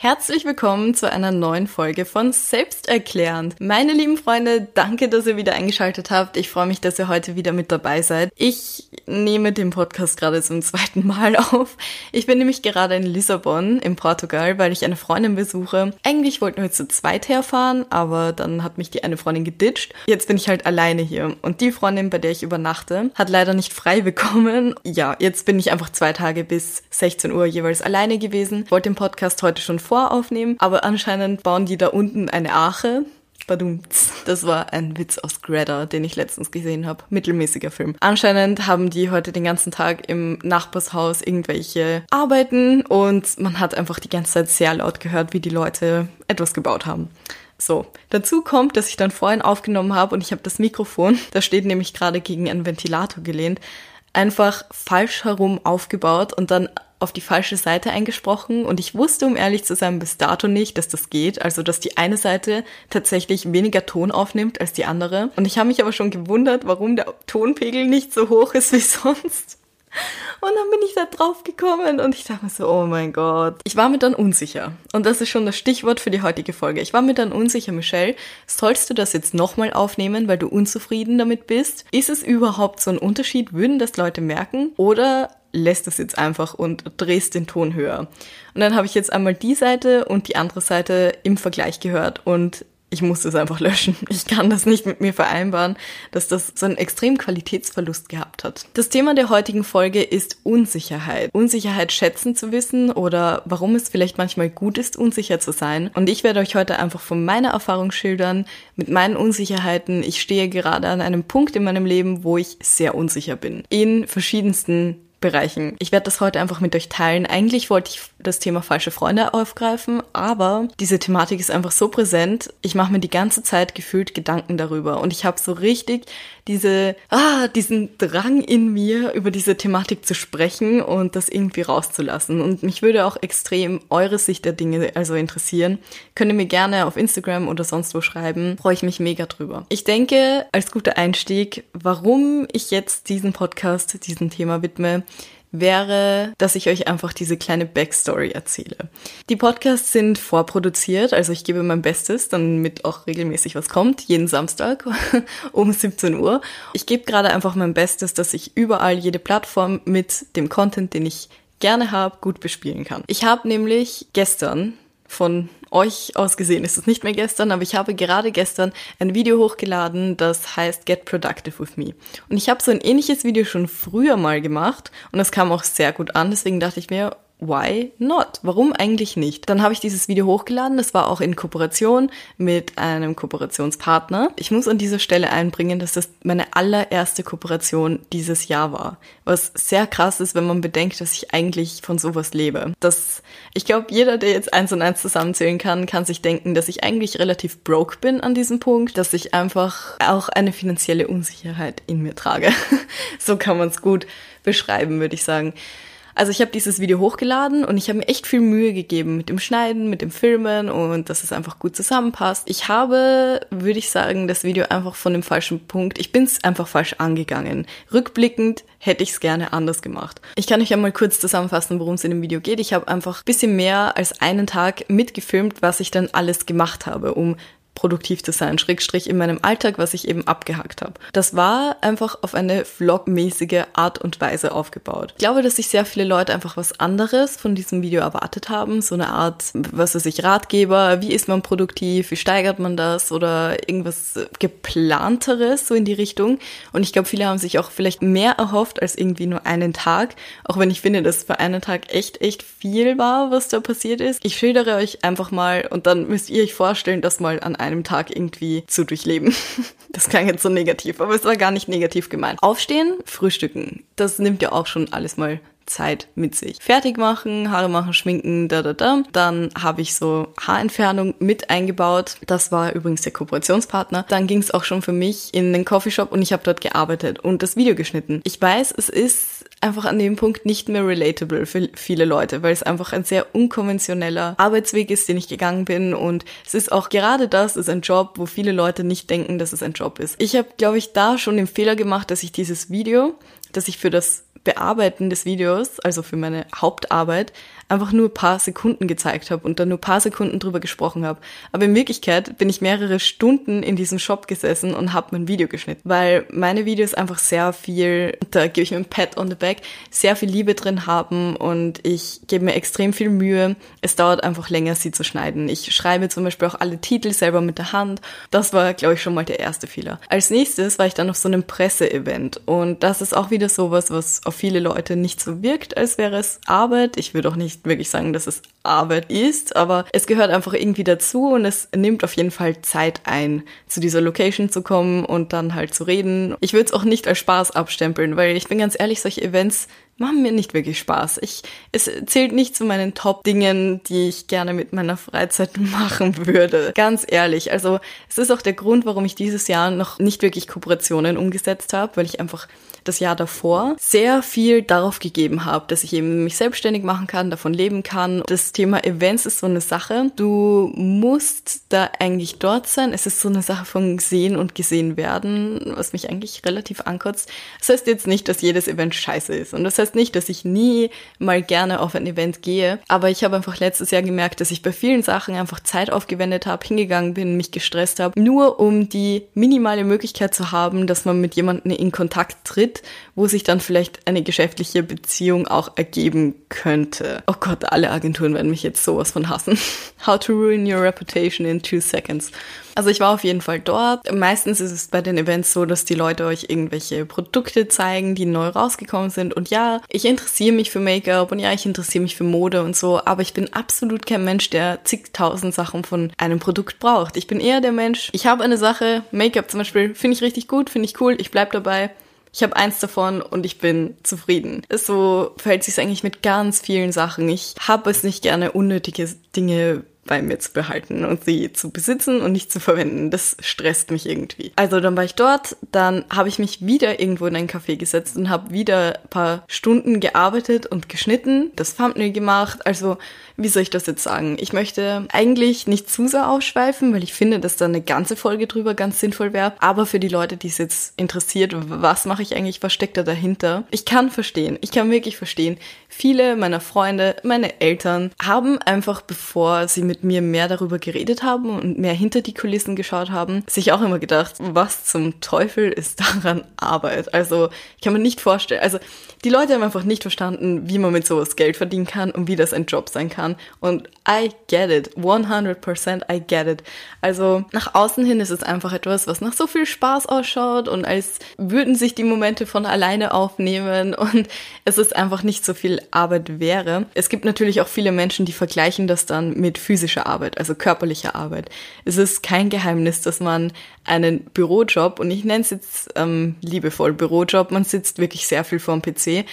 Herzlich willkommen zu einer neuen Folge von Selbsterklärend. Meine lieben Freunde, danke, dass ihr wieder eingeschaltet habt. Ich freue mich, dass ihr heute wieder mit dabei seid. Ich nehme den Podcast gerade zum zweiten Mal auf. Ich bin nämlich gerade in Lissabon in Portugal, weil ich eine Freundin besuche. Eigentlich wollten wir zu zweit herfahren, aber dann hat mich die eine Freundin geditcht. Jetzt bin ich halt alleine hier. Und die Freundin, bei der ich übernachte, hat leider nicht frei bekommen. Ja, jetzt bin ich einfach zwei Tage bis 16 Uhr jeweils alleine gewesen. Wollte den Podcast heute schon voraufnehmen, aber anscheinend bauen die da unten eine Arche. Badumts. Das war ein Witz aus Greta, den ich letztens gesehen habe. Mittelmäßiger Film. Anscheinend haben die heute den ganzen Tag im Nachbarshaus irgendwelche Arbeiten und man hat einfach die ganze Zeit sehr laut gehört, wie die Leute etwas gebaut haben. So, dazu kommt, dass ich dann vorhin aufgenommen habe und ich habe das Mikrofon, das steht nämlich gerade gegen einen Ventilator gelehnt, einfach falsch herum aufgebaut und dann auf die falsche Seite eingesprochen und ich wusste, um ehrlich zu sein, bis dato nicht, dass das geht. Also, dass die eine Seite tatsächlich weniger Ton aufnimmt als die andere. Und ich habe mich aber schon gewundert, warum der Tonpegel nicht so hoch ist wie sonst. Und dann bin ich da drauf gekommen und ich dachte mir so, oh mein Gott. Ich war mir dann unsicher. Und das ist schon das Stichwort für die heutige Folge. Ich war mir dann unsicher, Michelle, sollst du das jetzt nochmal aufnehmen, weil du unzufrieden damit bist? Ist es überhaupt so ein Unterschied? Würden das Leute merken? Oder lässt es jetzt einfach und drehst den Ton höher? Und dann habe ich jetzt einmal die Seite und die andere Seite im Vergleich gehört und ich muss das einfach löschen. Ich kann das nicht mit mir vereinbaren, dass das so einen extremen Qualitätsverlust gehabt hat. Das Thema der heutigen Folge ist Unsicherheit. Unsicherheit schätzen zu wissen oder warum es vielleicht manchmal gut ist, unsicher zu sein. Und ich werde euch heute einfach von meiner Erfahrung schildern, mit meinen Unsicherheiten. Ich stehe gerade an einem Punkt in meinem Leben, wo ich sehr unsicher bin. In verschiedensten Bereichen. Ich werde das heute einfach mit euch teilen. Eigentlich wollte ich das Thema falsche Freunde aufgreifen, aber diese Thematik ist einfach so präsent. Ich mache mir die ganze Zeit gefühlt Gedanken darüber und ich habe so richtig diese ah diesen Drang in mir über diese Thematik zu sprechen und das irgendwie rauszulassen und mich würde auch extrem eure Sicht der Dinge also interessieren. Könnt ihr mir gerne auf Instagram oder sonst wo schreiben. Freue ich mich mega drüber. Ich denke, als guter Einstieg, warum ich jetzt diesen Podcast diesem Thema widme, wäre, dass ich euch einfach diese kleine Backstory erzähle. Die Podcasts sind vorproduziert, also ich gebe mein Bestes, damit auch regelmäßig was kommt, jeden Samstag um 17 Uhr. Ich gebe gerade einfach mein Bestes, dass ich überall jede Plattform mit dem Content, den ich gerne habe, gut bespielen kann. Ich habe nämlich gestern von euch aus gesehen ist es nicht mehr gestern, aber ich habe gerade gestern ein Video hochgeladen, das heißt Get Productive with Me. Und ich habe so ein ähnliches Video schon früher mal gemacht und das kam auch sehr gut an, deswegen dachte ich mir, why not? Warum eigentlich nicht? Dann habe ich dieses Video hochgeladen. Das war auch in Kooperation mit einem Kooperationspartner. Ich muss an dieser Stelle einbringen, dass das meine allererste Kooperation dieses Jahr war. Was sehr krass ist, wenn man bedenkt, dass ich eigentlich von sowas lebe. Das, ich glaube, jeder, der jetzt eins und eins zusammenzählen kann, kann sich denken, dass ich eigentlich relativ broke bin an diesem Punkt, dass ich einfach auch eine finanzielle Unsicherheit in mir trage. so kann man es gut beschreiben, würde ich sagen. Also ich habe dieses Video hochgeladen und ich habe mir echt viel Mühe gegeben mit dem Schneiden, mit dem Filmen und dass es einfach gut zusammenpasst. Ich habe, würde ich sagen, das Video einfach von dem falschen Punkt, ich bin es einfach falsch angegangen. Rückblickend hätte ich es gerne anders gemacht. Ich kann euch einmal kurz zusammenfassen, worum es in dem Video geht. Ich habe einfach bisschen mehr als einen Tag mitgefilmt, was ich dann alles gemacht habe, um produktiv zu sein, Schrägstrich in meinem Alltag, was ich eben abgehackt habe. Das war einfach auf eine vlogmäßige Art und Weise aufgebaut. Ich glaube, dass sich sehr viele Leute einfach was anderes von diesem Video erwartet haben, so eine Art, was weiß ich, Ratgeber, wie ist man produktiv, wie steigert man das oder irgendwas geplanteres so in die Richtung. Und ich glaube, viele haben sich auch vielleicht mehr erhofft als irgendwie nur einen Tag, auch wenn ich finde, dass für einen Tag echt, echt viel war, was da passiert ist. Ich schildere euch einfach mal und dann müsst ihr euch vorstellen, dass mal an einem einem Tag irgendwie zu durchleben. Das klang jetzt so negativ, aber es war gar nicht negativ gemeint. Aufstehen, frühstücken. Das nimmt ja auch schon alles mal Zeit mit sich. Fertig machen, Haare machen, schminken, da da da. Dann habe ich so Haarentfernung mit eingebaut. Das war übrigens der Kooperationspartner. Dann ging es auch schon für mich in den Coffeeshop und ich habe dort gearbeitet und das Video geschnitten. Ich weiß, es ist einfach an dem Punkt nicht mehr relatable für viele Leute, weil es einfach ein sehr unkonventioneller Arbeitsweg ist, den ich gegangen bin und es ist auch gerade das ist ein Job, wo viele Leute nicht denken, dass es ein Job ist. Ich habe, glaube ich, da schon den Fehler gemacht, dass ich dieses Video, das ich für das Bearbeiten des Videos, also für meine Hauptarbeit, einfach nur paar Sekunden gezeigt habe und dann nur paar Sekunden drüber gesprochen habe. Aber in Wirklichkeit bin ich mehrere Stunden in diesem Shop gesessen und habe mein Video geschnitten, weil meine Videos einfach sehr viel, da gebe ich mir ein Pat on the back, sehr viel Liebe drin haben und ich gebe mir extrem viel Mühe. Es dauert einfach länger, sie zu schneiden. Ich schreibe zum Beispiel auch alle Titel selber mit der Hand. Das war, glaube ich, schon mal der erste Fehler. Als nächstes war ich dann auf so einem Presseevent und das ist auch wieder sowas, was auf viele Leute nicht so wirkt, als wäre es Arbeit. Ich würde auch nicht wirklich sagen, dass es Arbeit ist, aber es gehört einfach irgendwie dazu und es nimmt auf jeden Fall Zeit ein, zu dieser Location zu kommen und dann halt zu reden. Ich würde es auch nicht als Spaß abstempeln, weil ich bin ganz ehrlich, solche Events machen mir nicht wirklich Spaß. Ich, es zählt nicht zu meinen Top-Dingen, die ich gerne mit meiner Freizeit machen würde. Ganz ehrlich. Also, es ist auch der Grund, warum ich dieses Jahr noch nicht wirklich Kooperationen umgesetzt habe, weil ich einfach das Jahr davor sehr viel darauf gegeben habe, dass ich eben mich selbstständig machen kann, davon leben kann. Das Thema Events ist so eine Sache. Du musst da eigentlich dort sein. Es ist so eine Sache von sehen und gesehen werden, was mich eigentlich relativ ankotzt. Das heißt jetzt nicht, dass jedes Event scheiße ist. Und das heißt nicht, dass ich nie mal gerne auf ein Event gehe. Aber ich habe einfach letztes Jahr gemerkt, dass ich bei vielen Sachen einfach Zeit aufgewendet habe, hingegangen bin, mich gestresst habe, nur um die minimale Möglichkeit zu haben, dass man mit jemandem in Kontakt tritt, wo sich dann vielleicht eine geschäftliche Beziehung auch ergeben könnte. Oh Gott, alle Agenturen werden mich jetzt sowas von hassen. How to ruin your reputation in two seconds. Also ich war auf jeden Fall dort. Meistens ist es bei den Events so, dass die Leute euch irgendwelche Produkte zeigen, die neu rausgekommen sind. Und ja, ich interessiere mich für Make-up und ja, ich interessiere mich für Mode und so, aber ich bin absolut kein Mensch, der zigtausend Sachen von einem Produkt braucht. Ich bin eher der Mensch, ich habe eine Sache, Make-up zum Beispiel, finde ich richtig gut, finde ich cool, ich bleib dabei ich habe eins davon und ich bin zufrieden. So verhält sich eigentlich mit ganz vielen Sachen. Ich habe es nicht gerne, unnötige Dinge bei mir zu behalten und sie zu besitzen und nicht zu verwenden. Das stresst mich irgendwie. Also dann war ich dort, dann habe ich mich wieder irgendwo in ein Café gesetzt und habe wieder ein paar Stunden gearbeitet und geschnitten, das Thumbnail gemacht. Also wie soll ich das jetzt sagen? Ich möchte eigentlich nicht zu sehr ausschweifen, weil ich finde, dass da eine ganze Folge drüber ganz sinnvoll wäre. Aber für die Leute, die es jetzt interessiert, was mache ich eigentlich, was steckt da dahinter? Ich kann verstehen, ich kann wirklich verstehen. Viele meiner Freunde, meine Eltern haben einfach, bevor sie mit mir mehr darüber geredet haben und mehr hinter die Kulissen geschaut haben, sich auch immer gedacht, was zum Teufel ist daran Arbeit? Also ich kann mir nicht vorstellen, also die Leute haben einfach nicht verstanden, wie man mit sowas Geld verdienen kann und wie das ein Job sein kann. Und I get it. 100% I get it. Also nach außen hin ist es einfach etwas, was nach so viel Spaß ausschaut und als würden sich die Momente von alleine aufnehmen und es ist einfach nicht so viel Arbeit wäre. Es gibt natürlich auch viele Menschen, die vergleichen das dann mit physischer Arbeit, also körperlicher Arbeit. Es ist kein Geheimnis, dass man einen Bürojob, und ich nenne es jetzt ähm, liebevoll Bürojob, man sitzt wirklich sehr viel vor dem PC,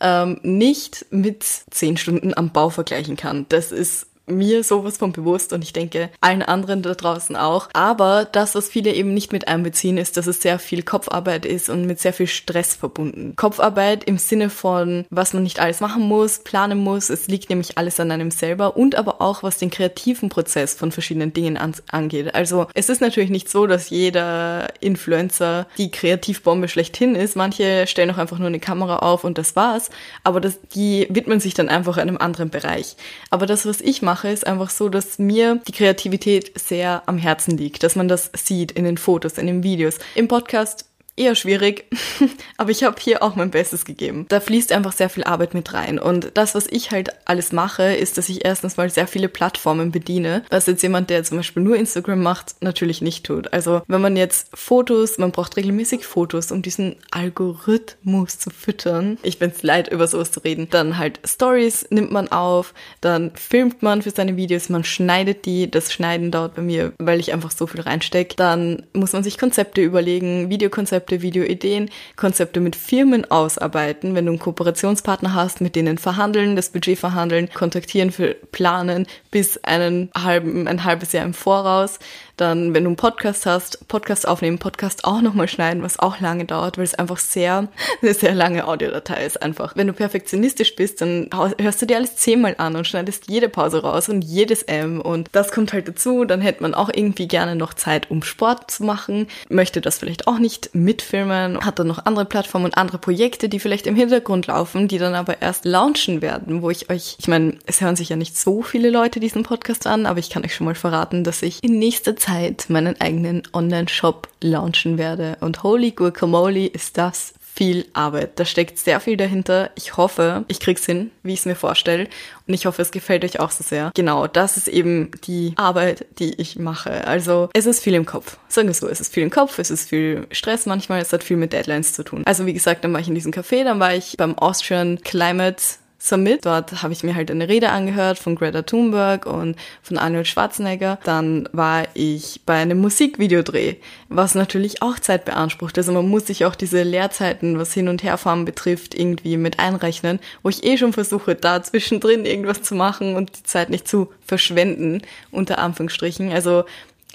ähm, nicht mit zehn Stunden am Bau vergleichen kann. Das ist mir sowas von bewusst und ich denke allen anderen da draußen auch. Aber das, was viele eben nicht mit einbeziehen, ist, dass es sehr viel Kopfarbeit ist und mit sehr viel Stress verbunden. Kopfarbeit im Sinne von, was man nicht alles machen muss, planen muss. Es liegt nämlich alles an einem selber und aber auch, was den kreativen Prozess von verschiedenen Dingen an angeht. Also es ist natürlich nicht so, dass jeder Influencer die Kreativbombe schlechthin ist. Manche stellen auch einfach nur eine Kamera auf und das war's. Aber das, die widmen sich dann einfach einem anderen Bereich. Aber das, was ich mache, mache, ist einfach so, dass mir die Kreativität sehr am Herzen liegt, dass man das sieht in den Fotos, in den Videos. Im Podcast eher schwierig, aber ich habe hier auch mein Bestes gegeben. Da fließt einfach sehr viel Arbeit mit rein und das, was ich halt alles mache, ist, dass ich erstens mal sehr viele Plattformen bediene, was jetzt jemand, der zum Beispiel nur Instagram macht, natürlich nicht tut. Also wenn man jetzt Fotos, man braucht regelmäßig Fotos, um diesen Algorithmus zu füttern. Ich bin's leid, über sowas zu reden. Dann halt Stories nimmt man auf, dann filmt man für seine Videos, man schneidet die. Das Schneiden dauert bei mir, weil ich einfach so viel reinstecke. Dann muss man sich Konzepte überlegen, Videokonzepte Konzepte, Videoideen, Konzepte mit Firmen ausarbeiten, wenn du einen Kooperationspartner hast, mit denen verhandeln, das Budget verhandeln, kontaktieren für planen bis einen halben, ein halbes Jahr im Voraus Dann, wenn du einen Podcast hast, Podcast aufnehmen, Podcast auch nochmal schneiden, was auch lange dauert, weil es einfach sehr, eine sehr lange Audiodatei ist einfach. Wenn du perfektionistisch bist, dann hörst du dir alles zehnmal an und schneidest jede Pause raus und jedes M und das kommt halt dazu. Dann hätte man auch irgendwie gerne noch Zeit, um Sport zu machen, möchte das vielleicht auch nicht mitfilmen, hat dann noch andere Plattformen und andere Projekte, die vielleicht im Hintergrund laufen, die dann aber erst launchen werden, wo ich euch, ich meine, es hören sich ja nicht so viele Leute diesen Podcast an, aber ich kann euch schon mal verraten, dass ich in nächster Zeit meinen eigenen Online-Shop launchen werde. Und holy guacamole ist das viel Arbeit. Da steckt sehr viel dahinter. Ich hoffe, ich krieg's hin, wie ich es mir vorstelle. Und ich hoffe, es gefällt euch auch so sehr. Genau, das ist eben die Arbeit, die ich mache. Also es ist viel im Kopf. Sagen wir so, es ist viel im Kopf, es ist viel Stress manchmal, es hat viel mit Deadlines zu tun. Also wie gesagt, dann war ich in diesem Café, dann war ich beim Austrian Climate Summit. Dort habe ich mir halt eine Rede angehört von Greta Thunberg und von Arnold Schwarzenegger. Dann war ich bei einem Musikvideodreh, was natürlich auch Zeit beansprucht. Also man muss sich auch diese Leerzeiten, was Hin- und Herfahren betrifft, irgendwie mit einrechnen, wo ich eh schon versuche, da zwischendrin irgendwas zu machen und die Zeit nicht zu verschwenden, unter Anführungsstrichen. Also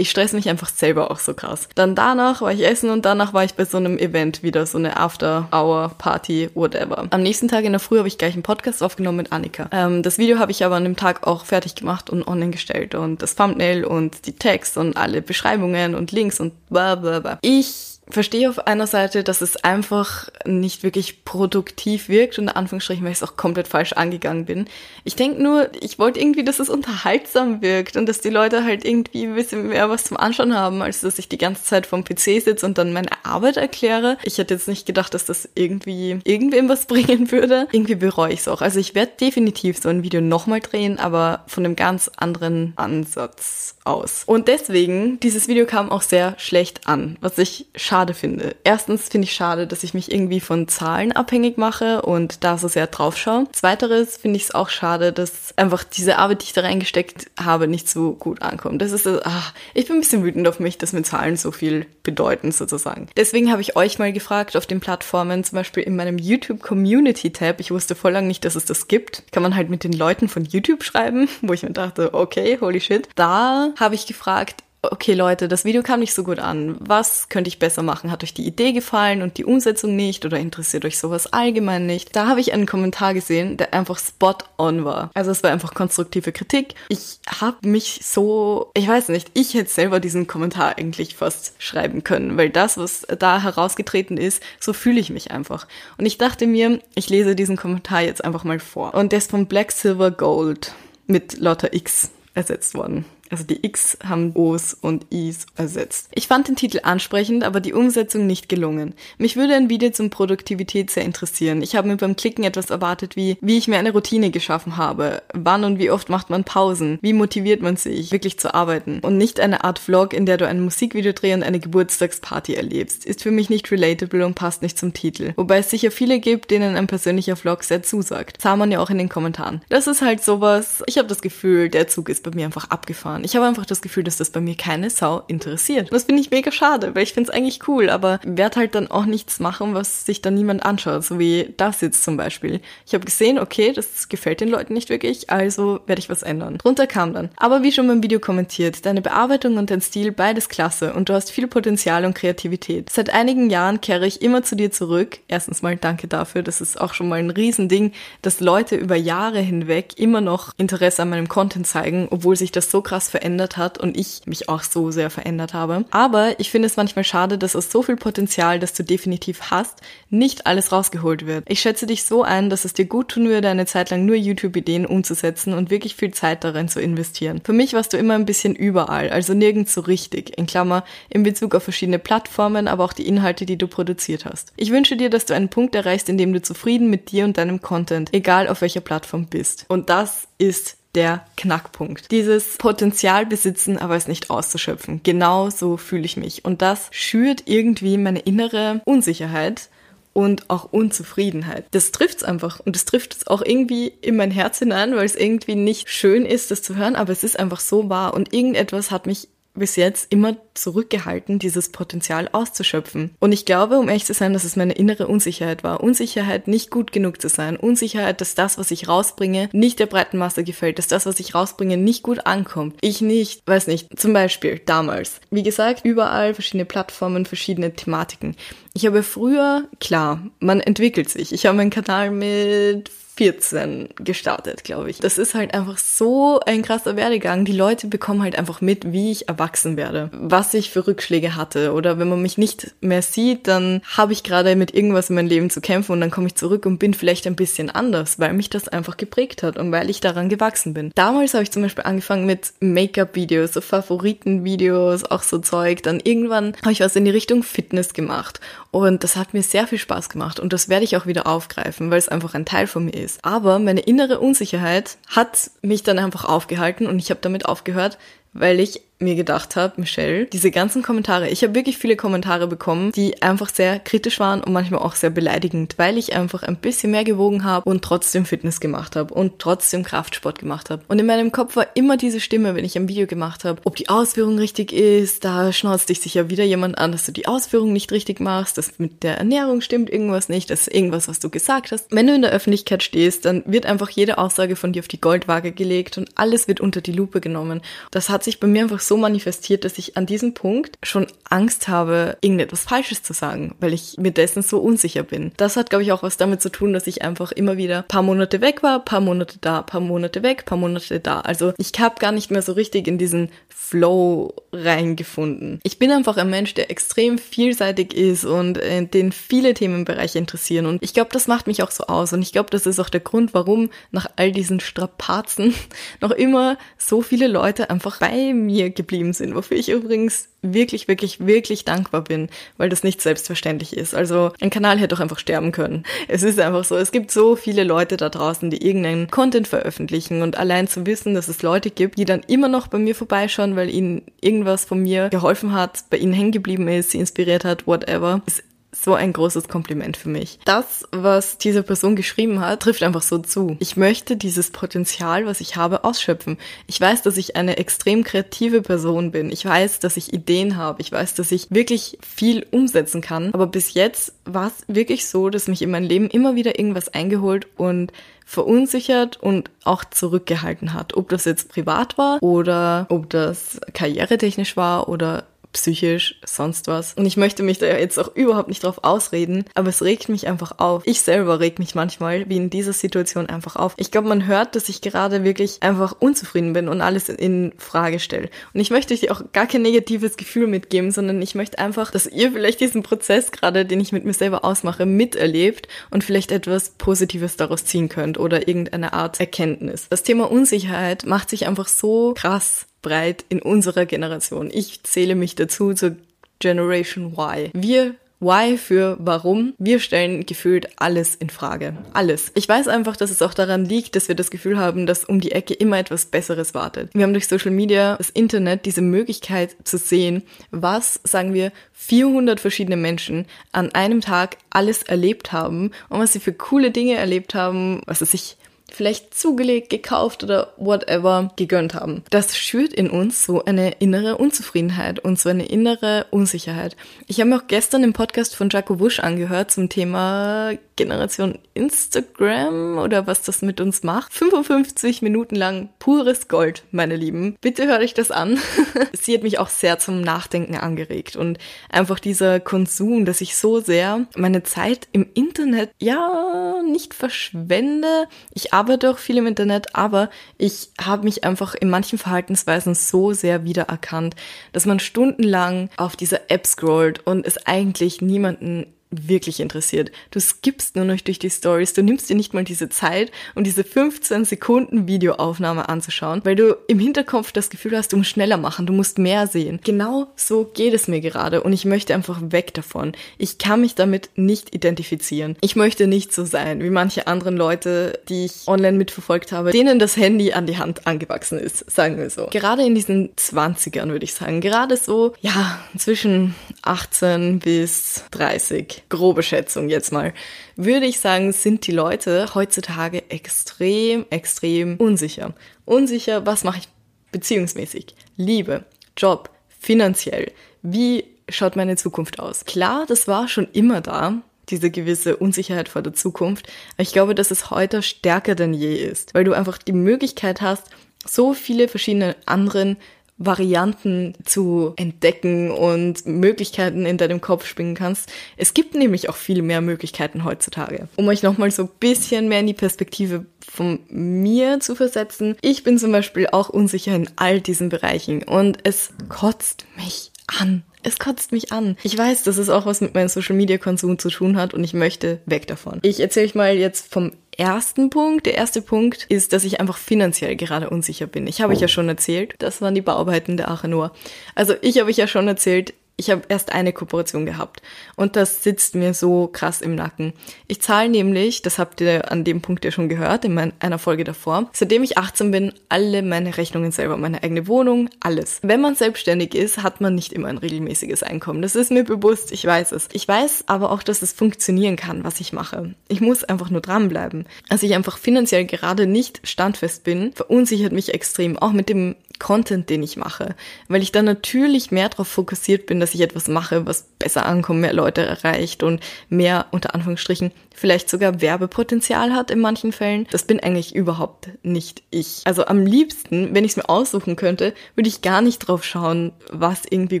ich stress mich einfach selber auch so krass. Dann danach war ich essen und danach war ich bei so einem Event wieder, so eine After-Hour-Party, whatever. Am nächsten Tag in der Früh habe ich gleich einen Podcast aufgenommen mit Annika. Ähm, das Video habe ich aber an dem Tag auch fertig gemacht und online gestellt und das Thumbnail und die Text und alle Beschreibungen und Links und bla bla bla. Ich verstehe auf einer Seite, dass es einfach nicht wirklich produktiv wirkt, unter Anführungsstrichen, weil ich es auch komplett falsch angegangen bin. Ich denke nur, ich wollte irgendwie, dass es unterhaltsam wirkt und dass die Leute halt irgendwie ein bisschen mehr was zum Anschauen haben, als dass ich die ganze Zeit vom PC sitze und dann meine Arbeit erkläre. Ich hätte jetzt nicht gedacht, dass das irgendwie irgendwem was bringen würde. Irgendwie bereue ich es auch. Also ich werde definitiv so ein Video nochmal drehen, aber von einem ganz anderen Ansatz aus. Und deswegen, dieses Video kam auch sehr schlecht an, was ich schade finde. Erstens finde ich schade, dass ich mich irgendwie von Zahlen abhängig mache und da so sehr drauf schaue. Zweiteres finde ich es auch schade, dass einfach diese Arbeit, die ich da reingesteckt habe, nicht so gut ankommt. Das ist, ach, ich bin ein bisschen wütend auf mich, dass mir Zahlen so viel bedeuten sozusagen. Deswegen habe ich euch mal gefragt auf den Plattformen, zum Beispiel in meinem YouTube Community Tab. Ich wusste voll lang nicht, dass es das gibt. Kann man halt mit den Leuten von YouTube schreiben, wo ich mir dachte, okay, holy shit. Da habe ich gefragt, okay Leute, das Video kam nicht so gut an. Was könnte ich besser machen? Hat euch die Idee gefallen und die Umsetzung nicht oder interessiert euch sowas allgemein nicht? Da habe ich einen Kommentar gesehen, der einfach spot on war. Also es war einfach konstruktive Kritik. Ich habe mich so, ich weiß nicht, ich hätte selber diesen Kommentar eigentlich fast schreiben können, weil das, was da herausgetreten ist, so fühle ich mich einfach. Und ich dachte mir, ich lese diesen Kommentar jetzt einfach mal vor. Und der ist von Black Silver Gold mit lauter X ersetzt worden. Also die X haben O's und I's ersetzt. Ich fand den Titel ansprechend, aber die Umsetzung nicht gelungen. Mich würde ein Video zum Produktivität sehr interessieren. Ich habe mir beim Klicken etwas erwartet wie, wie ich mir eine Routine geschaffen habe. Wann und wie oft macht man Pausen? Wie motiviert man sich, wirklich zu arbeiten? Und nicht eine Art Vlog, in der du ein Musikvideo drehst und eine Geburtstagsparty erlebst. Ist für mich nicht relatable und passt nicht zum Titel. Wobei es sicher viele gibt, denen ein persönlicher Vlog sehr zusagt. Sah man ja auch in den Kommentaren. Das ist halt sowas, ich habe das Gefühl, der Zug ist bei mir einfach abgefahren anschauen. Ich habe einfach das Gefühl, dass das bei mir keine Sau interessiert. Das finde ich mega schade, weil ich finde es eigentlich cool, aber werde halt dann auch nichts machen, was sich dann niemand anschaut, so wie das jetzt zum Beispiel. Ich habe gesehen, okay, das gefällt den Leuten nicht wirklich, also werde ich was ändern. Drunter kam dann. Aber wie schon beim Video kommentiert, deine Bearbeitung und dein Stil beides klasse und du hast viel Potenzial und Kreativität. Seit einigen Jahren kehre ich immer zu dir zurück. Erstens mal danke dafür, das ist auch schon mal ein Riesending, dass Leute über Jahre hinweg immer noch Interesse an meinem Content zeigen, obwohl sich das so krass verändert hat und ich mich auch so sehr verändert habe. Aber ich finde es manchmal schade, dass aus so viel Potenzial, das du definitiv hast, nicht alles rausgeholt wird. Ich schätze dich so ein, dass es dir gut tun würde, eine Zeit lang nur YouTube-Ideen umzusetzen und wirklich viel Zeit darin zu investieren. Für mich warst du immer ein bisschen überall, also nirgends so richtig, in Klammer, in Bezug auf verschiedene Plattformen, aber auch die Inhalte, die du produziert hast. Ich wünsche dir, dass du einen Punkt erreichst, in dem du zufrieden mit dir und deinem Content, egal auf welcher Plattform bist. Und das ist der Knackpunkt. Dieses Potenzial besitzen, aber es nicht auszuschöpfen. Genau so fühle ich mich. Und das schürt irgendwie meine innere Unsicherheit und auch Unzufriedenheit. Das trifft's einfach und es trifft es auch irgendwie in mein Herz hinein, weil es irgendwie nicht schön ist, das zu hören, aber es ist einfach so wahr und irgendetwas hat mich bis jetzt immer zurückgehalten, dieses Potenzial auszuschöpfen. Und ich glaube, um ehrlich zu sein, dass es meine innere Unsicherheit war. Unsicherheit, nicht gut genug zu sein. Unsicherheit, dass das, was ich rausbringe, nicht der breiten Masse gefällt, dass das, was ich rausbringe, nicht gut ankommt. Ich nicht, weiß nicht, zum Beispiel damals. Wie gesagt, überall verschiedene Plattformen, verschiedene Thematiken. Ich habe früher, klar, man entwickelt sich. Ich habe meinen Kanal mit 14 gestartet, glaube ich. Das ist halt einfach so ein krasser Werdegang. Die Leute bekommen halt einfach mit, wie ich erwachsen werde, was ich für Rückschläge hatte. Oder wenn man mich nicht mehr sieht, dann habe ich gerade mit irgendwas in meinem Leben zu kämpfen und dann komme ich zurück und bin vielleicht ein bisschen anders, weil mich das einfach geprägt hat und weil ich daran gewachsen bin. Damals habe ich zum Beispiel angefangen mit Make-up-Videos, so Favoriten-Videos, auch so Zeug. Dann irgendwann habe ich was in die Richtung Fitness gemacht und das hat mir sehr viel Spaß gemacht und das werde ich auch wieder aufgreifen, weil es einfach ein Teil von mir ist ist. Aber meine innere Unsicherheit hat mich dann einfach aufgehalten und ich habe damit aufgehört, weil ich mir gedacht habe, Michelle, diese ganzen Kommentare, ich habe wirklich viele Kommentare bekommen, die einfach sehr kritisch waren und manchmal auch sehr beleidigend, weil ich einfach ein bisschen mehr gewogen habe und trotzdem Fitness gemacht habe und trotzdem Kraftsport gemacht habe. Und in meinem Kopf war immer diese Stimme, wenn ich ein Video gemacht habe, ob die Ausführung richtig ist, da schnauzt dich sicher wieder jemand an, dass du die Ausführung nicht richtig machst, dass mit der Ernährung stimmt irgendwas nicht, das ist irgendwas, was du gesagt hast. Wenn du in der Öffentlichkeit stehst, dann wird einfach jede Aussage von dir auf die Goldwaage gelegt und alles wird unter die Lupe genommen. Das hat sich bei mir einfach so so manifestiert, dass ich an diesem Punkt schon Angst habe, irgendetwas Falsches zu sagen, weil ich mir dessen so unsicher bin. Das hat, glaube ich, auch was damit zu tun, dass ich einfach immer wieder paar Monate weg war, paar Monate da, paar Monate weg, paar Monate da. Also ich habe gar nicht mehr so richtig in diesen Flow reingefunden. Ich bin einfach ein Mensch, der extrem vielseitig ist und äh, den viele Themenbereiche interessieren. Und ich glaube, das macht mich auch so aus. Und ich glaube, das ist auch der Grund, warum nach all diesen Strapazen noch immer so viele Leute einfach bei mir geblieben sind. Wofür ich übrigens wirklich, wirklich, wirklich dankbar bin, weil das nicht selbstverständlich ist. Also ein Kanal hätte doch einfach sterben können. Es ist einfach so, es gibt so viele Leute da draußen, die irgendeinen Content veröffentlichen und allein zu wissen, dass es Leute gibt, die dann immer noch bei mir vorbeischauen, weil ihnen irgendwas von mir geholfen hat, bei ihnen hängen geblieben ist, sie inspiriert hat, whatever, ist so ein großes Kompliment für mich. Das, was diese Person geschrieben hat, trifft einfach so zu. Ich möchte dieses Potenzial, was ich habe, ausschöpfen. Ich weiß, dass ich eine extrem kreative Person bin. Ich weiß, dass ich Ideen habe. Ich weiß, dass ich wirklich viel umsetzen kann. Aber bis jetzt war es wirklich so, dass mich in mein Leben immer wieder irgendwas eingeholt und verunsichert und auch zurückgehalten hat. Ob das jetzt privat war oder ob das karrieretechnisch war oder psychisch, sonst was. Und ich möchte mich da jetzt auch überhaupt nicht drauf ausreden, aber es regt mich einfach auf. Ich selber reg mich manchmal, wie in dieser Situation, einfach auf. Ich glaube, man hört, dass ich gerade wirklich einfach unzufrieden bin und alles in Frage stelle. Und ich möchte euch auch gar kein negatives Gefühl mitgeben, sondern ich möchte einfach, dass ihr vielleicht diesen Prozess gerade, den ich mit mir selber ausmache, miterlebt und vielleicht etwas Positives daraus ziehen könnt oder irgendeine Art Erkenntnis. Das Thema Unsicherheit macht sich einfach so krass breit in unserer Generation. Ich zähle mich dazu zur Generation Y. Wir Why für warum. Wir stellen gefühlt alles in Frage. Alles. Ich weiß einfach, dass es auch daran liegt, dass wir das Gefühl haben, dass um die Ecke immer etwas Besseres wartet. Wir haben durch Social Media, das Internet, diese Möglichkeit zu sehen, was, sagen wir, 400 verschiedene Menschen an einem Tag alles erlebt haben und was sie für coole Dinge erlebt haben, was es sich vielleicht zugelegt, gekauft oder whatever gegönnt haben. Das schürt in uns so eine innere Unzufriedenheit und so eine innere Unsicherheit. Ich habe mir auch gestern im Podcast von Jaco Wusch angehört zum Thema Generation Instagram oder was das mit uns macht. 55 Minuten lang pures Gold, meine Lieben. Bitte hört euch das an. Sie hat mich auch sehr zum Nachdenken angeregt und einfach dieser Konsum, dass ich so sehr meine Zeit im Internet ja nicht verschwende. Ich arbeite auch viel im Internet, aber ich habe mich einfach in manchen Verhaltensweisen so sehr wiedererkannt, dass man stundenlang auf dieser App scrollt und es eigentlich niemanden wirklich interessiert. Du skippst nur noch durch die Stories, du nimmst dir nicht mal diese Zeit, um diese 15 Sekunden Videoaufnahme anzuschauen, weil du im Hinterkopf das Gefühl hast, du musst schneller machen, du musst mehr sehen. Genau so geht es mir gerade und ich möchte einfach weg davon. Ich kann mich damit nicht identifizieren. Ich möchte nicht so sein wie manche anderen Leute, die ich online mitverfolgt habe, denen das Handy an die Hand angewachsen ist, sagen wir so. Gerade in diesen 20ern würde ich sagen, gerade so, ja, zwischen 18 bis 30 grobe Schätzung jetzt mal, würde ich sagen, sind die Leute heutzutage extrem, extrem unsicher. Unsicher, was mache ich beziehungsmäßig? Liebe, Job, finanziell. Wie schaut meine Zukunft aus? Klar, das war schon immer da, diese gewisse Unsicherheit vor der Zukunft. Aber ich glaube, dass es heute stärker denn je ist, weil du einfach die Möglichkeit hast, so viele verschiedene anderen Varianten zu entdecken und Möglichkeiten in deinem Kopf spinnen kannst. Es gibt nämlich auch viel mehr Möglichkeiten heutzutage. Um euch nochmal so ein bisschen mehr in die Perspektive von mir zu versetzen. Ich bin zum Beispiel auch unsicher in all diesen Bereichen und es kotzt mich an. Es kotzt mich an. Ich weiß, dass es auch was mit meinem Social Media Konsum zu tun hat und ich möchte weg davon. Ich erzähle euch mal jetzt vom ersten Punkt. Der erste Punkt ist, dass ich einfach finanziell gerade unsicher bin. Ich habe euch ja schon erzählt, das waren die Bauarbeiten der Achenor. Also ich habe euch ja schon erzählt, ich habe erst eine Kooperation gehabt und das sitzt mir so krass im Nacken. Ich zahle nämlich, das habt ihr an dem Punkt ja schon gehört, in mein, einer Folge davor, seitdem ich 18 bin, alle meine Rechnungen selber, meine eigene Wohnung, alles. Wenn man selbstständig ist, hat man nicht immer ein regelmäßiges Einkommen. Das ist mir bewusst, ich weiß es. Ich weiß aber auch, dass es funktionieren kann, was ich mache. Ich muss einfach nur dranbleiben. Als ich einfach finanziell gerade nicht standfest bin, verunsichert mich extrem, auch mit dem Content, den ich mache, weil ich dann natürlich mehr darauf fokussiert bin, dass ich etwas mache, was besser ankommt, mehr Leute erreicht und mehr unter Anführungsstrichen vielleicht sogar Werbepotenzial hat in manchen Fällen. Das bin eigentlich überhaupt nicht ich. Also am liebsten, wenn ich es mir aussuchen könnte, würde ich gar nicht drauf schauen, was irgendwie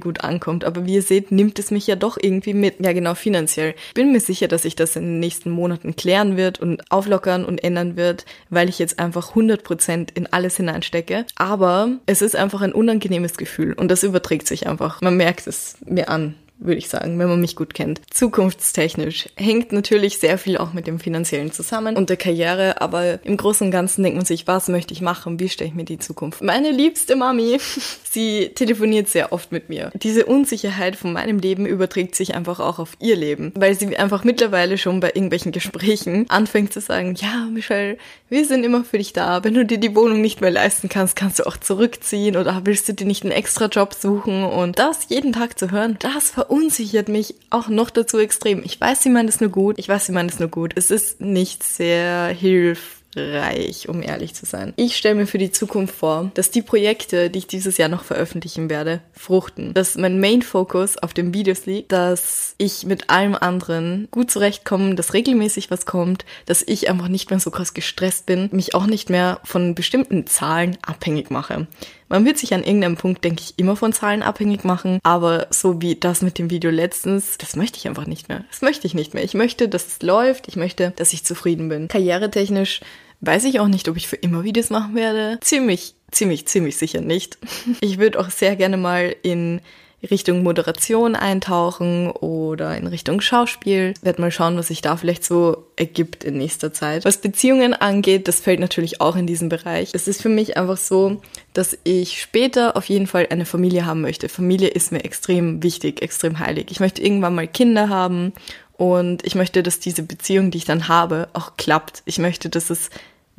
gut ankommt. Aber wie ihr seht, nimmt es mich ja doch irgendwie mit. Ja, genau, finanziell. Bin mir sicher, dass sich das in den nächsten Monaten klären wird und auflockern und ändern wird, weil ich jetzt einfach 100% in alles hineinstecke. Aber es ist einfach ein unangenehmes Gefühl und das überträgt sich einfach. Man merkt es mir an würde ich sagen, wenn man mich gut kennt. Zukunftstechnisch hängt natürlich sehr viel auch mit dem Finanziellen zusammen und der Karriere, aber im Großen und Ganzen denkt man sich, was möchte ich machen, wie stelle ich mir die Zukunft. Meine liebste Mami, sie telefoniert sehr oft mit mir. Diese Unsicherheit von meinem Leben überträgt sich einfach auch auf ihr Leben, weil sie einfach mittlerweile schon bei irgendwelchen Gesprächen anfängt zu sagen, ja, Michelle, wir sind immer für dich da. Wenn du dir die Wohnung nicht mehr leisten kannst, kannst du auch zurückziehen oder willst du dir nicht einen extra Job suchen und das jeden Tag zu hören, das verunsichert mich auch noch dazu extrem. Ich weiß, sie meint es nur gut. Ich weiß, sie meint es nur gut. Es ist nicht sehr hilfreich, um ehrlich zu sein. Ich stelle mir für die Zukunft vor, dass die Projekte, die ich dieses Jahr noch veröffentlichen werde, fruchten. Dass mein Main-Focus auf den Videos liegt, dass ich mit allem anderen gut zurechtkomme, dass regelmäßig was kommt, dass ich einfach nicht mehr so krass gestresst bin, mich auch nicht mehr von bestimmten Zahlen abhängig mache. Man wird sich an irgendeinem Punkt, denke ich, immer von Zahlen abhängig machen, aber so wie das mit dem Video letztens, das möchte ich einfach nicht mehr. Das möchte ich nicht mehr. Ich möchte, dass es läuft. Ich möchte, dass ich zufrieden bin. Karrieretechnisch weiß ich auch nicht, ob ich für immer Videos machen werde. Ziemlich, ziemlich, ziemlich sicher nicht. Ich würde auch sehr gerne mal in Richtung Moderation eintauchen oder in Richtung Schauspiel. Ich werde mal schauen, was sich da vielleicht so ergibt in nächster Zeit. Was Beziehungen angeht, das fällt natürlich auch in diesen Bereich. Es ist für mich einfach so, dass ich später auf jeden Fall eine Familie haben möchte. Familie ist mir extrem wichtig, extrem heilig. Ich möchte irgendwann mal Kinder haben und ich möchte, dass diese Beziehung, die ich dann habe, auch klappt. Ich möchte, dass es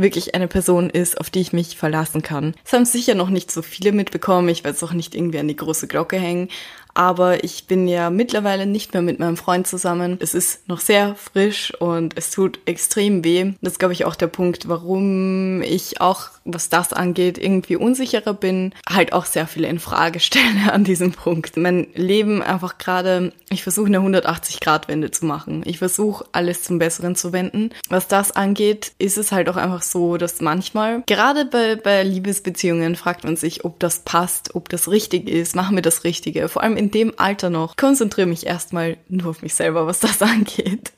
wirklich eine Person ist, auf die ich mich verlassen kann. Es haben sicher noch nicht so viele mitbekommen. Ich werde es auch nicht irgendwie an die große Glocke hängen aber ich bin ja mittlerweile nicht mehr mit meinem Freund zusammen. Es ist noch sehr frisch und es tut extrem weh. Das ist, glaube ich, auch der Punkt, warum ich auch, was das angeht, irgendwie unsicherer bin. Halt auch sehr viele in Frage stelle an diesem Punkt. Mein Leben einfach gerade, ich versuche eine 180-Grad-Wende zu machen. Ich versuche alles zum Besseren zu wenden. Was das angeht, ist es halt auch einfach so, dass manchmal, gerade bei, bei Liebesbeziehungen, fragt man sich, ob das passt, ob das richtig ist, machen wir das Richtige. Vor allem in dem Alter noch. Konzentriere mich erstmal nur auf mich selber, was das angeht.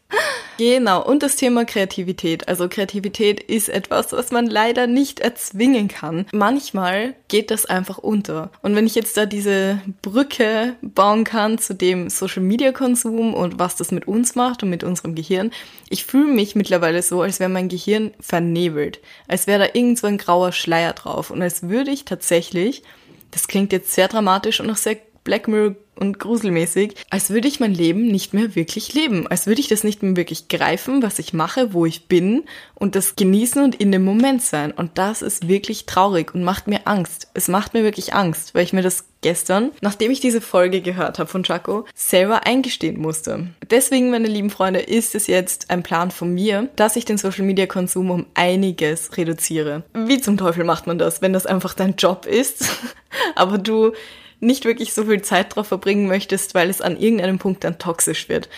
Genau, und das Thema Kreativität. Also Kreativität ist etwas, was man leider nicht erzwingen kann. Manchmal geht das einfach unter. Und wenn ich jetzt da diese Brücke bauen kann zu dem Social-Media-Konsum und was das mit uns macht und mit unserem Gehirn, ich fühle mich mittlerweile so, als wäre mein Gehirn vernebelt. Als wäre da irgend so ein grauer Schleier drauf. Und als würde ich tatsächlich, das klingt jetzt sehr dramatisch und auch sehr Black Mirror und gruselmäßig, als würde ich mein Leben nicht mehr wirklich leben, als würde ich das nicht mehr wirklich greifen, was ich mache, wo ich bin und das genießen und in dem Moment sein. Und das ist wirklich traurig und macht mir Angst. Es macht mir wirklich Angst, weil ich mir das gestern, nachdem ich diese Folge gehört habe von Chaco, selber eingestehen musste. Deswegen, meine lieben Freunde, ist es jetzt ein Plan von mir, dass ich den Social Media Konsum um einiges reduziere. Wie zum Teufel macht man das, wenn das einfach dein Job ist, aber du nicht wirklich so viel Zeit drauf verbringen möchtest, weil es an irgendeinem Punkt dann toxisch wird.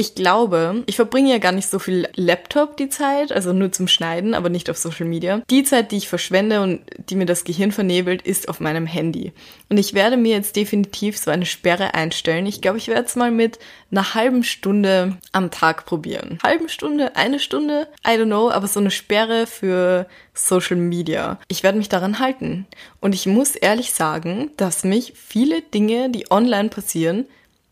Ich glaube, ich verbringe ja gar nicht so viel Laptop die Zeit, also nur zum Schneiden, aber nicht auf Social Media. Die Zeit, die ich verschwende und die mir das Gehirn vernebelt, ist auf meinem Handy. Und ich werde mir jetzt definitiv so eine Sperre einstellen. Ich glaube, ich werde es mal mit einer halben Stunde am Tag probieren. Halben Stunde, eine Stunde, I don't know, aber so eine Sperre für Social Media. Ich werde mich daran halten. Und ich muss ehrlich sagen, dass mich viele Dinge, die online passieren,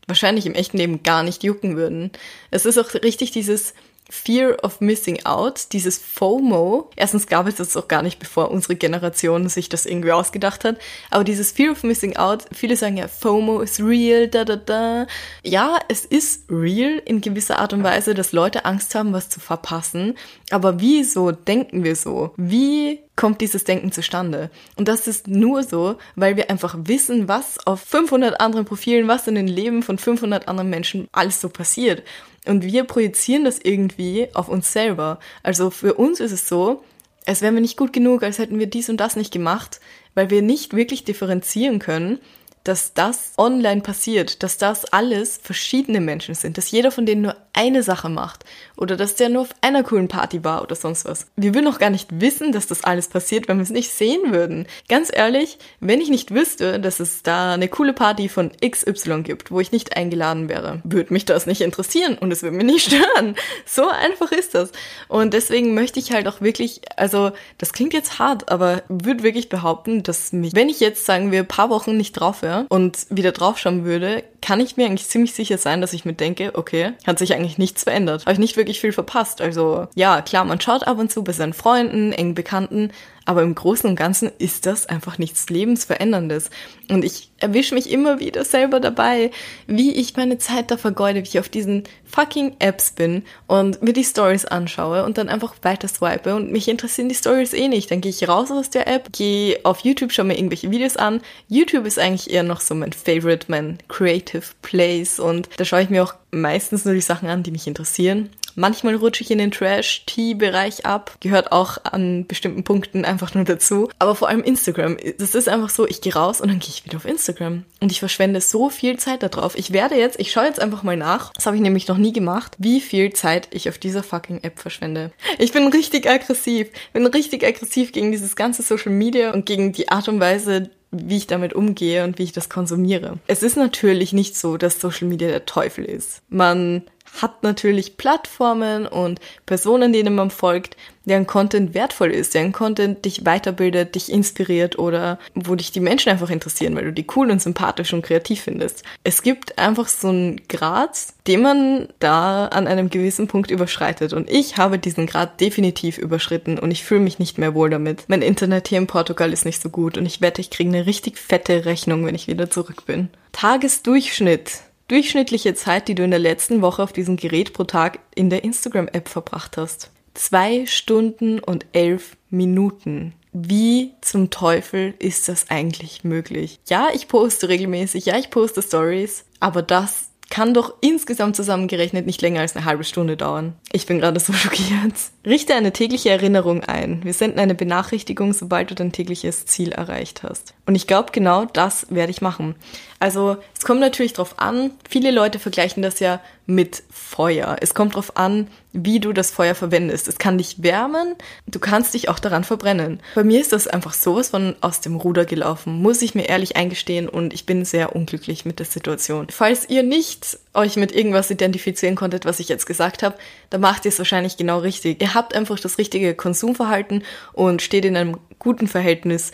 wahrscheinlich im echten Leben gar nicht jucken würden. Es ist auch richtig dieses Fear of Missing Out, dieses FOMO. Erstens gab es das auch gar nicht, bevor unsere Generation sich das irgendwie ausgedacht hat. Aber dieses Fear of Missing Out, viele sagen ja, FOMO ist real, da, da, da. Ja, es ist real in gewisser Art und Weise, dass Leute Angst haben, was zu verpassen. Aber wieso denken wir so? Wie kommt dieses Denken zustande? Und das ist nur so, weil wir einfach wissen, was auf 500 anderen Profilen, was in den Leben von 500 anderen Menschen alles so passiert. Und wir projizieren das irgendwie auf uns selber. Also für uns ist es so, als wären wir nicht gut genug, als hätten wir dies und das nicht gemacht, weil wir nicht wirklich differenzieren können dass das online passiert, dass das alles verschiedene Menschen sind, dass jeder von denen nur eine Sache macht oder dass der nur auf einer coolen Party war oder sonst was. Wir würden auch gar nicht wissen, dass das alles passiert, wenn wir es nicht sehen würden. Ganz ehrlich, wenn ich nicht wüsste, dass es da eine coole Party von XY gibt, wo ich nicht eingeladen wäre, würde mich das nicht interessieren und es würde mich nicht stören. So einfach ist das. Und deswegen möchte ich halt auch wirklich, also das klingt jetzt hart, aber würde wirklich behaupten, dass mich, wenn ich jetzt sagen wir, paar Wochen nicht drauf wäre, und wieder draufschauen würde, kann ich mir eigentlich ziemlich sicher sein, dass ich mir denke, okay, hat sich eigentlich nichts verändert. Habe ich nicht wirklich viel verpasst. Also ja, klar, man schaut ab und zu bei seinen Freunden, engen Bekannten, aber im Großen und Ganzen ist das einfach nichts Lebensveränderndes. Und ich erwische mich immer wieder selber dabei, wie ich meine Zeit da vergeude, wie ich auf diesen fucking Apps bin und mir die Stories anschaue und dann einfach weiter swipe und mich interessieren die Stories eh nicht. Dann gehe ich raus aus der App, gehe auf YouTube, schaue mir irgendwelche Videos an. YouTube ist eigentlich eher noch so mein Favorite, mein Creative Place und da schaue ich mir auch meistens nur die Sachen an, die mich interessieren. Manchmal rutsche ich in den Trash-Tea-Bereich ab, gehört auch an bestimmten Punkten einfach nur dazu. Aber vor allem Instagram. Das ist einfach so, ich gehe raus und dann gehe ich wieder auf Instagram. Und ich verschwende so viel Zeit darauf. Ich werde jetzt, ich schaue jetzt einfach mal nach, das habe ich nämlich noch nie gemacht, wie viel Zeit ich auf dieser fucking App verschwende. Ich bin richtig aggressiv, bin richtig aggressiv gegen dieses ganze Social Media und gegen die Art und Weise, wie ich damit umgehe und wie ich das konsumiere. Es ist natürlich nicht so, dass Social Media der Teufel ist. Man hat natürlich Plattformen und Personen, denen man folgt, deren Content wertvoll ist, deren Content dich weiterbildet, dich inspiriert oder wo dich die Menschen einfach interessieren, weil du die cool und sympathisch und kreativ findest. Es gibt einfach so einen Grad, den man da an einem gewissen Punkt überschreitet und ich habe diesen Grad definitiv überschritten und ich fühle mich nicht mehr wohl damit. Mein Internet hier in Portugal ist nicht so gut und ich wette, ich kriege eine richtig fette Rechnung, wenn ich wieder zurück bin. Tagesdurchschnitt durchschnittliche Zeit, die du in der letzten Woche auf diesem Gerät pro Tag in der Instagram-App verbracht hast. Zwei Stunden und elf Minuten. Wie zum Teufel ist das eigentlich möglich? Ja, ich poste regelmäßig, ja, ich poste Stories, aber das kann doch insgesamt zusammengerechnet nicht länger als eine halbe Stunde dauern. Ich bin gerade so schockiert. Richte eine tägliche Erinnerung ein. Wir senden eine Benachrichtigung, sobald du dein tägliches Ziel erreicht hast. Und ich glaube, genau das werde ich machen. Also es kommt natürlich drauf an, viele Leute vergleichen das ja mit Feuer. Es kommt drauf an, wie du das Feuer verwendest. Es kann dich wärmen, du kannst dich auch daran verbrennen. Bei mir ist das einfach sowas von aus dem Ruder gelaufen, muss ich mir ehrlich eingestehen und ich bin sehr unglücklich mit der Situation. Falls ihr nicht euch mit irgendwas identifizieren konntet, was ich jetzt gesagt habe, dann macht ihr es wahrscheinlich genau richtig. Ihr habt einfach das richtige Konsumverhalten und steht in einem guten Verhältnis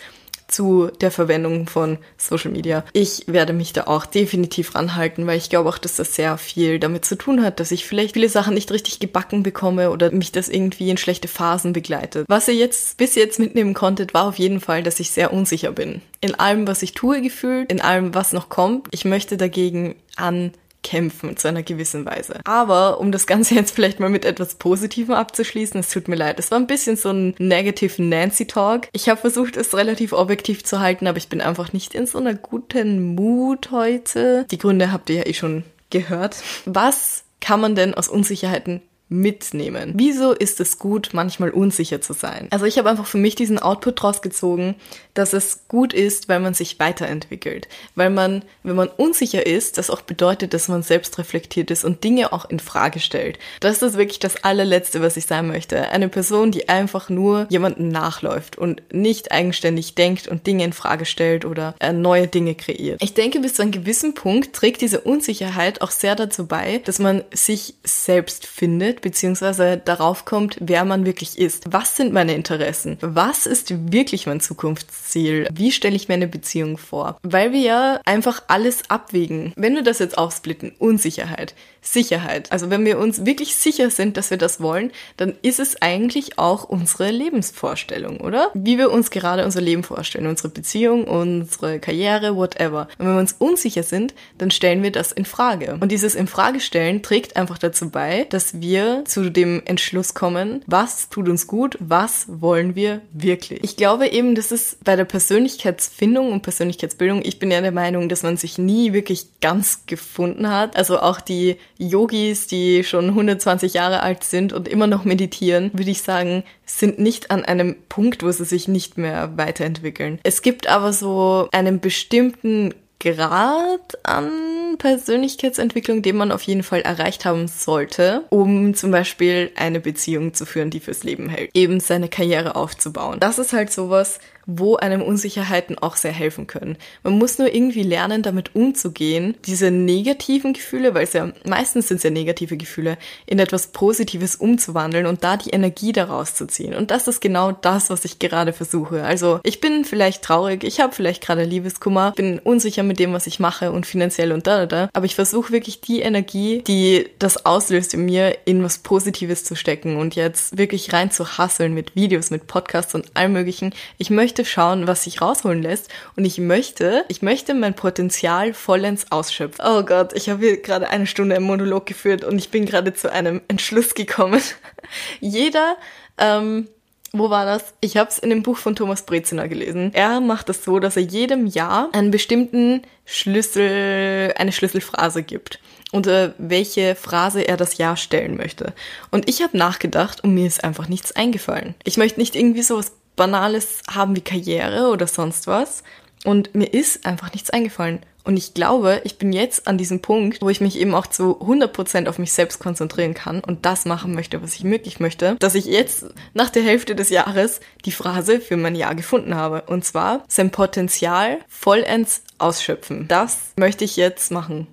zu der Verwendung von Social Media. Ich werde mich da auch definitiv ranhalten, weil ich glaube auch, dass das sehr viel damit zu tun hat, dass ich vielleicht viele Sachen nicht richtig gebacken bekomme oder mich das irgendwie in schlechte Phasen begleitet. Was ihr jetzt bis jetzt mitnehmen konntet, war auf jeden Fall, dass ich sehr unsicher bin. In allem, was ich tue, gefühlt, in allem, was noch kommt. Ich möchte dagegen an kämpfen zu einer gewissen Weise. Aber um das Ganze jetzt vielleicht mal mit etwas Positivem abzuschließen, es tut mir leid, es war ein bisschen so ein Negative Nancy Talk. Ich habe versucht, es relativ objektiv zu halten, aber ich bin einfach nicht in so einer guten Mut heute. Die Gründe habt ihr ja eh schon gehört. Was kann man denn aus Unsicherheiten mitnehmen. Wieso ist es gut, manchmal unsicher zu sein? Also ich habe einfach für mich diesen Output draus gezogen, dass es gut ist, weil man sich weiterentwickelt. Weil man, wenn man unsicher ist, das auch bedeutet, dass man selbst reflektiert ist und Dinge auch in Frage stellt. Das ist wirklich das allerletzte, was ich sein möchte. Eine Person, die einfach nur jemanden nachläuft und nicht eigenständig denkt und Dinge in Frage stellt oder äh, neue Dinge kreiert. Ich denke, bis zu einem gewissen Punkt trägt diese Unsicherheit auch sehr dazu bei, dass man sich selbst findet, beziehungsweise darauf kommt, wer man wirklich ist. Was sind meine Interessen? Was ist wirklich mein Zukunftsziel? Wie stelle ich mir eine Beziehung vor? Weil wir ja einfach alles abwägen. Wenn wir das jetzt aufsplitten, Unsicherheit, Sicherheit. Also wenn wir uns wirklich sicher sind, dass wir das wollen, dann ist es eigentlich auch unsere Lebensvorstellung, oder? Wie wir uns gerade unser Leben vorstellen, unsere Beziehung, unsere Karriere, whatever. Und wenn wir uns unsicher sind, dann stellen wir das in Frage. Und dieses Infragestellen trägt einfach dazu bei, dass wir zu dem Entschluss kommen, was tut uns gut, was wollen wir wirklich. Ich glaube eben, das ist bei der Persönlichkeitsfindung und Persönlichkeitsbildung, ich bin ja der Meinung, dass man sich nie wirklich ganz gefunden hat. Also auch die Yogis, die schon 120 Jahre alt sind und immer noch meditieren, würde ich sagen, sind nicht an einem Punkt, wo sie sich nicht mehr weiterentwickeln. Es gibt aber so einen bestimmten Grad an Persönlichkeitsentwicklung, den man auf jeden Fall erreicht haben sollte, um zum Beispiel eine Beziehung zu führen, die fürs Leben hält. Eben seine Karriere aufzubauen. Das ist halt sowas, wo einem Unsicherheiten auch sehr helfen können. Man muss nur irgendwie lernen, damit umzugehen, diese negativen Gefühle, weil es ja meistens sind es ja negative Gefühle, in etwas Positives umzuwandeln und da die Energie daraus zu ziehen. Und das ist genau das, was ich gerade versuche. Also ich bin vielleicht traurig, ich habe vielleicht gerade Liebeskummer, bin unsicher mit dem, was ich mache und finanziell und da, da, da. Aber ich versuche wirklich die Energie, die das auslöst in mir, in was Positives zu stecken und jetzt wirklich rein zu hasseln mit Videos, mit Podcasts und allem möglichen. Ich möchte möchte schauen, was sich rausholen lässt und ich möchte, ich möchte mein Potenzial vollends ausschöpfen. Oh Gott, ich habe hier gerade eine Stunde im Monolog geführt und ich bin gerade zu einem Entschluss gekommen. Jeder ähm, wo war das? Ich habe es in dem Buch von Thomas Breziner gelesen. Er macht es das so, dass er jedem Jahr einen bestimmten Schlüssel, eine Schlüsselphrase gibt unter welche Phrase er das Jahr stellen möchte. Und ich habe nachgedacht und mir ist einfach nichts eingefallen. Ich möchte nicht irgendwie sowas Banales haben wie Karriere oder sonst was. Und mir ist einfach nichts eingefallen. Und ich glaube, ich bin jetzt an diesem Punkt, wo ich mich eben auch zu 100% auf mich selbst konzentrieren kann und das machen möchte, was ich wirklich möchte, dass ich jetzt nach der Hälfte des Jahres die Phrase für mein Jahr gefunden habe. Und zwar sein Potenzial vollends ausschöpfen. Das möchte ich jetzt machen.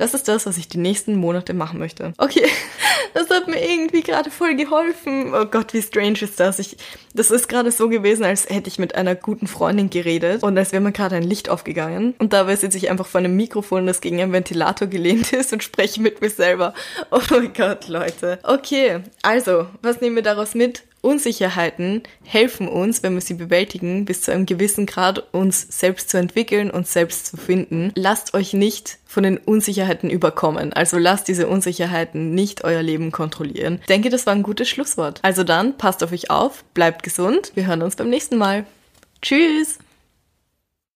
Das ist das, was ich die nächsten Monate machen möchte. Okay, das hat mir irgendwie gerade voll geholfen. Oh Gott, wie strange ist das? Ich, das ist gerade so gewesen, als hätte ich mit einer guten Freundin geredet und als wäre mir gerade ein Licht aufgegangen. Und dabei sitze ich einfach vor einem Mikrofon, das gegen einen Ventilator gelehnt ist und spreche mit mir selber. Oh mein Gott, Leute. Okay, also, was nehmen wir daraus mit? Unsicherheiten helfen uns, wenn wir sie bewältigen, bis zu einem gewissen Grad uns selbst zu entwickeln und selbst zu finden. Lasst euch nicht von den Unsicherheiten überkommen. Also lasst diese Unsicherheiten nicht euer Leben kontrollieren. Ich denke, das war ein gutes Schlusswort. Also dann, passt auf euch auf, bleibt gesund. Wir hören uns beim nächsten Mal. Tschüss!